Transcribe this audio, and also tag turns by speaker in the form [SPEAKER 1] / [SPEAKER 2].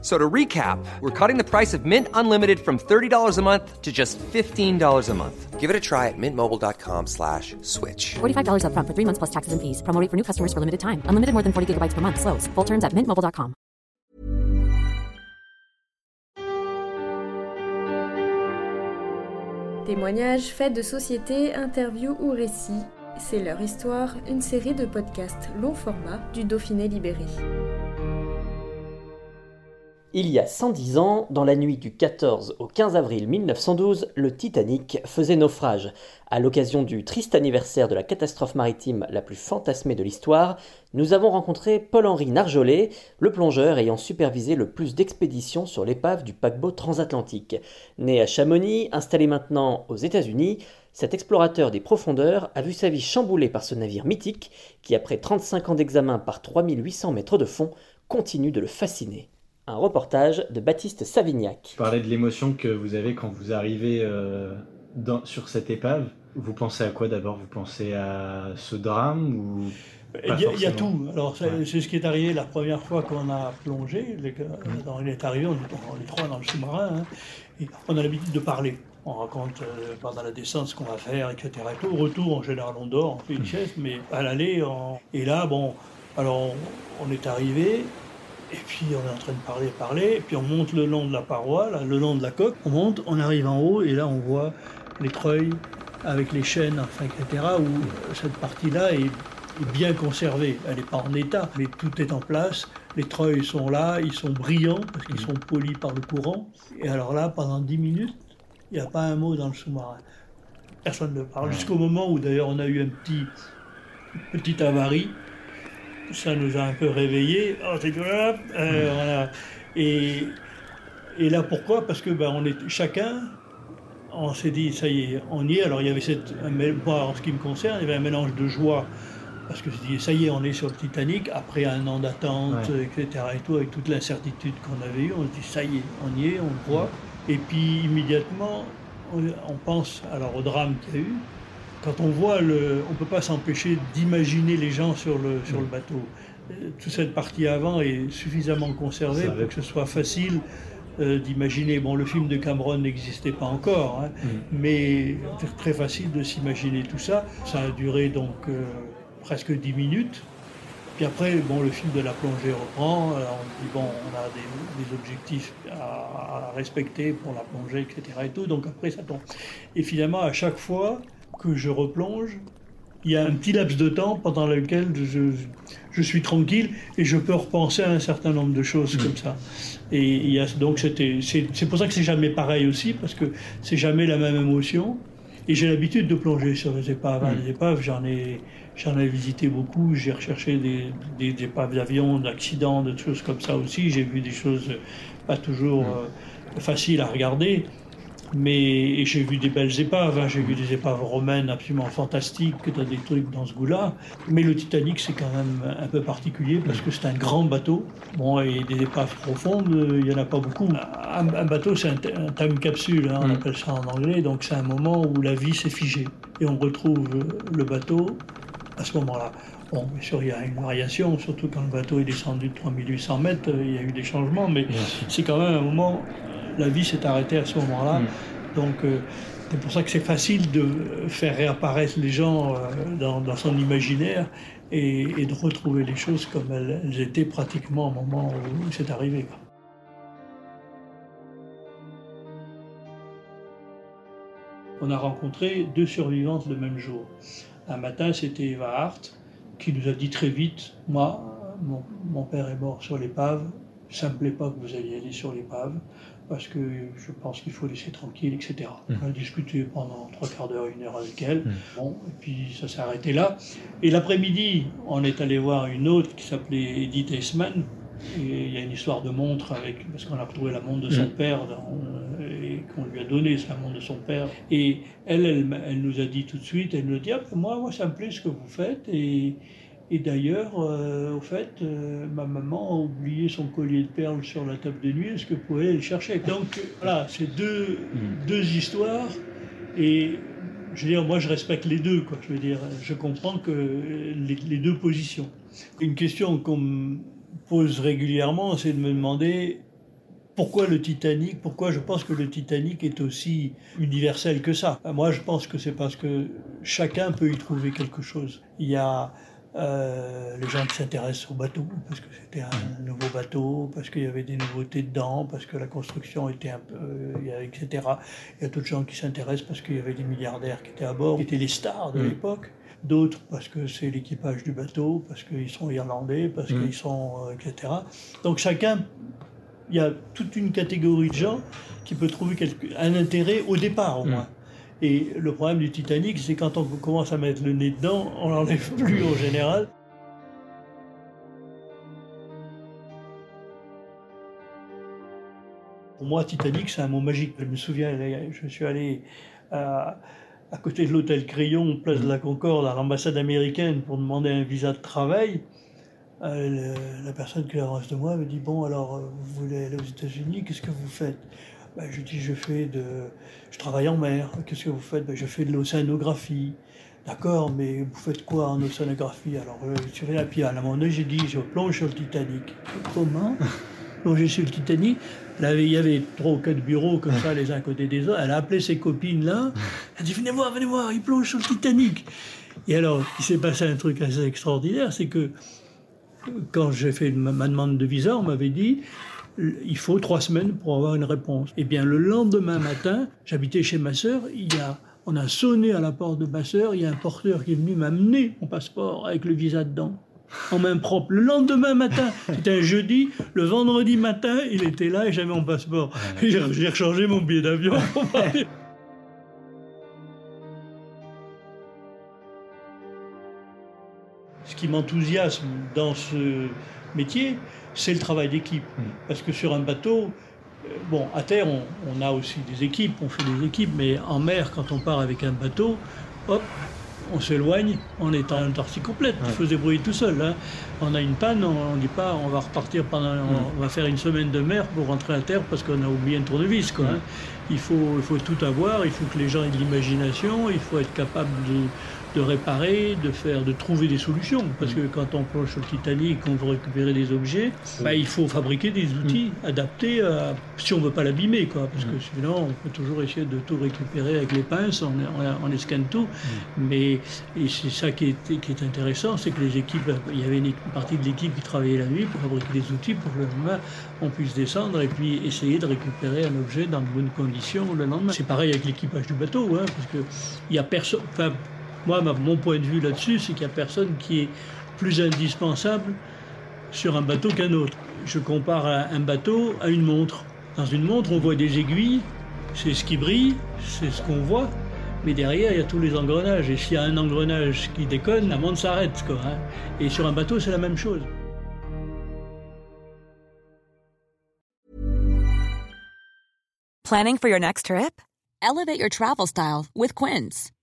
[SPEAKER 1] So to recap, we're cutting the price of Mint Unlimited from $30 a month to just $15 a month.
[SPEAKER 2] Give it a try at mintmobile.com slash switch.
[SPEAKER 3] $45 upfront for three months plus taxes and fees. Promo rate for new customers for limited time. Unlimited more than 40 gigabytes per month. Slows. Full terms at mintmobile.com.
[SPEAKER 4] Témoignages, faits de société, interviews ou récits. C'est leur histoire, une série de podcasts long format du Dauphiné libéré.
[SPEAKER 5] Il y a 110 ans, dans la nuit du 14 au 15 avril 1912, le Titanic faisait naufrage. À l'occasion du triste anniversaire de la catastrophe maritime la plus fantasmée de l'histoire, nous avons rencontré Paul-Henri Narjolet, le plongeur ayant supervisé le plus d'expéditions sur l'épave du paquebot transatlantique. Né à Chamonix, installé maintenant aux États-Unis, cet explorateur des profondeurs a vu sa vie chamboulée par ce navire mythique qui, après 35 ans d'examen par 3800 mètres de fond, continue de le fasciner. Un reportage de Baptiste Savignac.
[SPEAKER 6] Vous parlez de l'émotion que vous avez quand vous arrivez euh, dans, sur cette épave. Vous pensez à quoi d'abord? Vous pensez à ce drame ou
[SPEAKER 7] il y, a, il y, a tout. Alors, c'est ce qui est arrivé la première fois qu'on a plongé. Les, on est arrivé, on est, trois dans le sous-marin. Hein, et on a l'habitude de parler. On raconte euh, pendant la descente ce qu'on va faire, etc. Et tout. Au retour, en général, on dort, on fait une sieste, mais à l'aller, on... et là, bon, alors on, on est arrivé, et puis on est en train de parler, parler, et puis on monte le long de la paroi, là, le long de la coque, on monte, on arrive en haut, et là on voit les treuils avec les chaînes, enfin, etc., où cette partie-là est, bien conservée. Elle n'est pas en état, mais tout est en place. Les treuils sont là, ils sont brillants, parce qu'ils sont polis par le courant. Et alors là, pendant 10 minutes, il n'y a pas un mot dans le sous-marin. Personne ne parle, jusqu'au moment où d'ailleurs on a eu un petit, petite avarie ça nous a un peu réveillés. Oh, euh, voilà. et, et, là, pourquoi? Parce que ben, on est chacun, on s'est dit, ça y est, on y est. Alors, il y avait cette, moi, en ce qui me concerne, il y avait un mélange de joie. Parce que je dis, ça y est, on est sur le Titanic, après un an d'attente, etc. Et tout, avec toute l'incertitude qu'on avait eue, on se dit, ça y est, on y est, on le voit. Et puis, immédiatement, on, on pense alors au drame qu'il y a eu, quand on voit le, on peut pas s'empêcher d'imaginer les gens sur le sur le bateau. Euh, toute cette partie avant est suffisamment conservée pour que ce soit facile euh, d'imaginer. Bon, le film de Cameron n'existait pas encore, hein, mm. mais c'est très facile de s'imaginer tout ça. Ça a duré donc euh, presque dix minutes. Puis après, bon, le film de la plongée reprend. Alors on dit bon, on a des, des objectifs à, à, respecter pour la plongée, etc. Et tout. Donc après, ça tombe. Et finalement, à chaque fois, que je replonge, il y a un petit laps de temps pendant lequel je, je suis tranquille et je peux repenser à un certain nombre de choses comme ça. Et il y a, donc c'était, c'est, pour ça que c'est jamais pareil aussi, parce que c'est jamais la même émotion. Et j'ai l'habitude de plonger sur les épaves. Hein. Les épaves, j'en ai, j'en ai visité beaucoup. J'ai recherché des, des, épaves d'avion, d'accidents, de choses comme ça aussi. J'ai vu des choses pas toujours euh, faciles à regarder. Mais j'ai vu des belles épaves, hein. j'ai vu des épaves romaines absolument fantastiques, dans des trucs dans ce goût-là. Mais le Titanic, c'est quand même un peu particulier parce que c'est un grand bateau. Bon, et des épaves profondes, il n'y en a pas beaucoup. Un, bateau, c'est un, time capsule, hein, on mm. appelle ça en anglais, donc c'est un moment où la vie s'est figée. Et on retrouve le bateau à ce moment-là. Bon, bien sûr, il y a une variation, surtout quand le bateau est descendu de 3800 mètres, il y a eu des changements, mais c'est quand même un moment la vie s'est arrêtée à ce moment-là. Mm. Donc euh, c'est pour ça que c'est facile de faire réapparaître les gens euh, dans, son imaginaire et, de retrouver les choses comme elles, étaient pratiquement au moment où c'est arrivé. On a rencontré deux survivantes le même jour. Un matin, c'était Eva Hart qui nous a dit très vite, moi, mon, mon père est mort sur l'épave, ça ne me plaît pas que vous alliez aller sur l'épave parce que je pense qu'il faut laisser tranquille, etc. Mmh. On a discuté pendant trois quarts d'heure, une heure avec elle. Mmh. Bon, et puis ça s'est arrêté là. Et l'après-midi, on est allé voir une autre qui s'appelait Edith Eisman. Et il y a une histoire de montre avec, parce qu'on a retrouvé la montre de son mmh. père euh, et qu'on lui a donné la montre de son père. Et elle, elle, elle, nous a dit tout de suite, elle nous a dit, ah, moi, moi, ça me plaît ce que vous faites et Et d'ailleurs, euh, au fait, euh, ma maman a oublié son collier de perles sur la table de nuit. Est-ce que vous pouvez aller le chercher? Donc voilà, c'est deux, deux histoires. Et je veux dire, moi, je respecte les deux. Quoi. Je veux dire, je comprends que les, les deux positions. Une question qu'on me pose régulièrement, c'est de me demander pourquoi le Titanic Pourquoi je pense que le Titanic est aussi universel que ça? Moi, je pense que c'est parce que chacun peut y trouver quelque chose. Il y a euh, les gens qui s'intéressent au bateau, parce que c'était un nouveau bateau, parce qu'il y avait des nouveautés dedans, parce que la construction était un peu, euh, etc. Il y a d'autres gens qui s'intéressent parce qu'il y avait des milliardaires qui étaient à bord, qui étaient les stars de l'époque. D'autres parce que c'est l'équipage du bateau, parce qu'ils sont irlandais, parce qu'ils sont, euh, etc. Donc chacun, il y a toute une catégorie de gens qui peut trouver quelque, un intérêt au départ au moins. Et le problème du Titanic, c'est quand on commence à mettre le nez dedans, on l'enlève plus en général. Pour moi, Titanic, c'est un mot magique. Je me souviens, je suis allé à, côté de l'hôtel Crayon, place de la Concorde, à l'ambassade américaine pour demander un visa de travail. Euh, la personne qui est en face de moi me dit Bon, alors, euh, vous voulez aller aux États-Unis, qu'est-ce que vous faites? Ben, Je dis Je fais de. Je travaille en mer. Qu'est-ce que vous faites? Ben, Je fais de l'océanographie. D'accord, mais vous faites quoi en océanographie? Alors, euh, je suis à pied. À un moment donné, j'ai dit Je plonge sur le Titanic. Comment? Plonger sur le Titanic il y avait trois ou quatre bureaux comme ça, les uns à côté des autres. Elle a appelé ses copines là. Elle a dit Venez voir, venez voir, il plonge sur le Titanic. Et alors, il s'est passé un truc assez extraordinaire c'est que quand j'ai fait ma demande de visa, on m'avait dit il faut trois semaines pour avoir une réponse. Eh bien, le lendemain matin, j'habitais chez ma sœur, il y a, on a sonné à la porte de ma sœur, il y a un porteur qui est venu m'amener mon passeport avec le visa dedans. En main propre. Le lendemain matin, c'était un jeudi, le vendredi matin, il était là et j'avais mon passeport. J'ai rechargé mon billet d'avion. Ce qui m'enthousiasme dans ce métier, c'est le travail d'équipe. Parce que sur un bateau, euh, bon, à terre, on, on a aussi des équipes, on fait des équipes, mais en mer, quand on part avec un bateau, hop, on s'éloigne, on est en autarcie complète, il faut se débrouiller tout seul. hein. On a une panne, on ne dit pas on va repartir pendant, on, va faire une semaine de mer pour rentrer à terre parce qu'on a oublié un tournevis. Quoi, hein. il, faut, il faut tout avoir, il faut que les gens aient de l'imagination, il faut être capable de, de réparer, de faire, de trouver des solutions. Parce que quand on plonge sur le Titanic, qu'on veut récupérer des objets, bah, il faut fabriquer des outils adaptés à, si on veut pas l'abîmer, quoi. Parce que sinon, on peut toujours essayer de tout récupérer avec les pinces, on, on, on escanne tout. Mais et c'est ça qui est, qui est intéressant, c'est que les équipes, il y avait une, partie de l'équipe qui travaillait la nuit pour fabriquer des outils pour que le lendemain on puisse descendre et puis essayer de récupérer un objet dans de bonnes conditions le lendemain. C'est pareil avec l'équipage du bateau, hein, parce que il y a personne. Enfin, mon point de vue là-dessus, c'est qu'il n'y a personne qui est plus indispensable sur un bateau qu'un autre. Je compare un bateau à une montre. Dans une montre, on voit des aiguilles, c'est ce qui brille, c'est ce qu'on voit. Mais derrière, il y a tous les engrenages. Et s'il y a un engrenage qui déconne, la montre s'arrête. Hein. Et sur un bateau, c'est la même chose.
[SPEAKER 8] Planning for your next trip? Elevate your travel style with Quince.